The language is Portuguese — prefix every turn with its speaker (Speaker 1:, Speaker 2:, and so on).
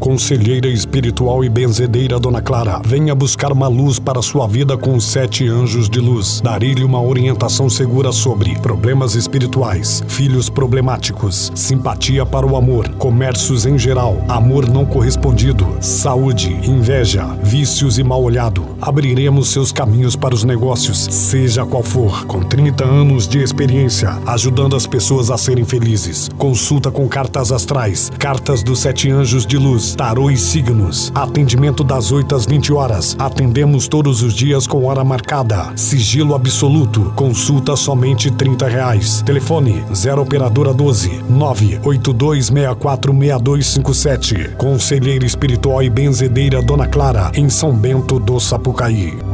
Speaker 1: Conselheira espiritual e benzedeira Dona Clara, venha buscar uma luz para sua vida com os sete anjos de luz. Darei-lhe uma orientação segura sobre problemas espirituais, filhos problemáticos, simpatia para o amor, comércios em geral, amor não correspondido, saúde, inveja, vícios e mal olhado. Abriremos seus caminhos para os negócios, seja qual for, com 30 anos de experiência, ajudando as pessoas a serem felizes. Consulta com cartas astrais, cartas dos sete anjos de luz, tarô e signos. Atendimento das 8 às 20 horas. Atendemos todos os dias com hora marcada. Sigilo absoluto. Consulta somente 30 reais. Telefone 0 operadora 12 982646257. Conselheira espiritual e benzedeira Dona Clara, em São Bento do Sapucaí.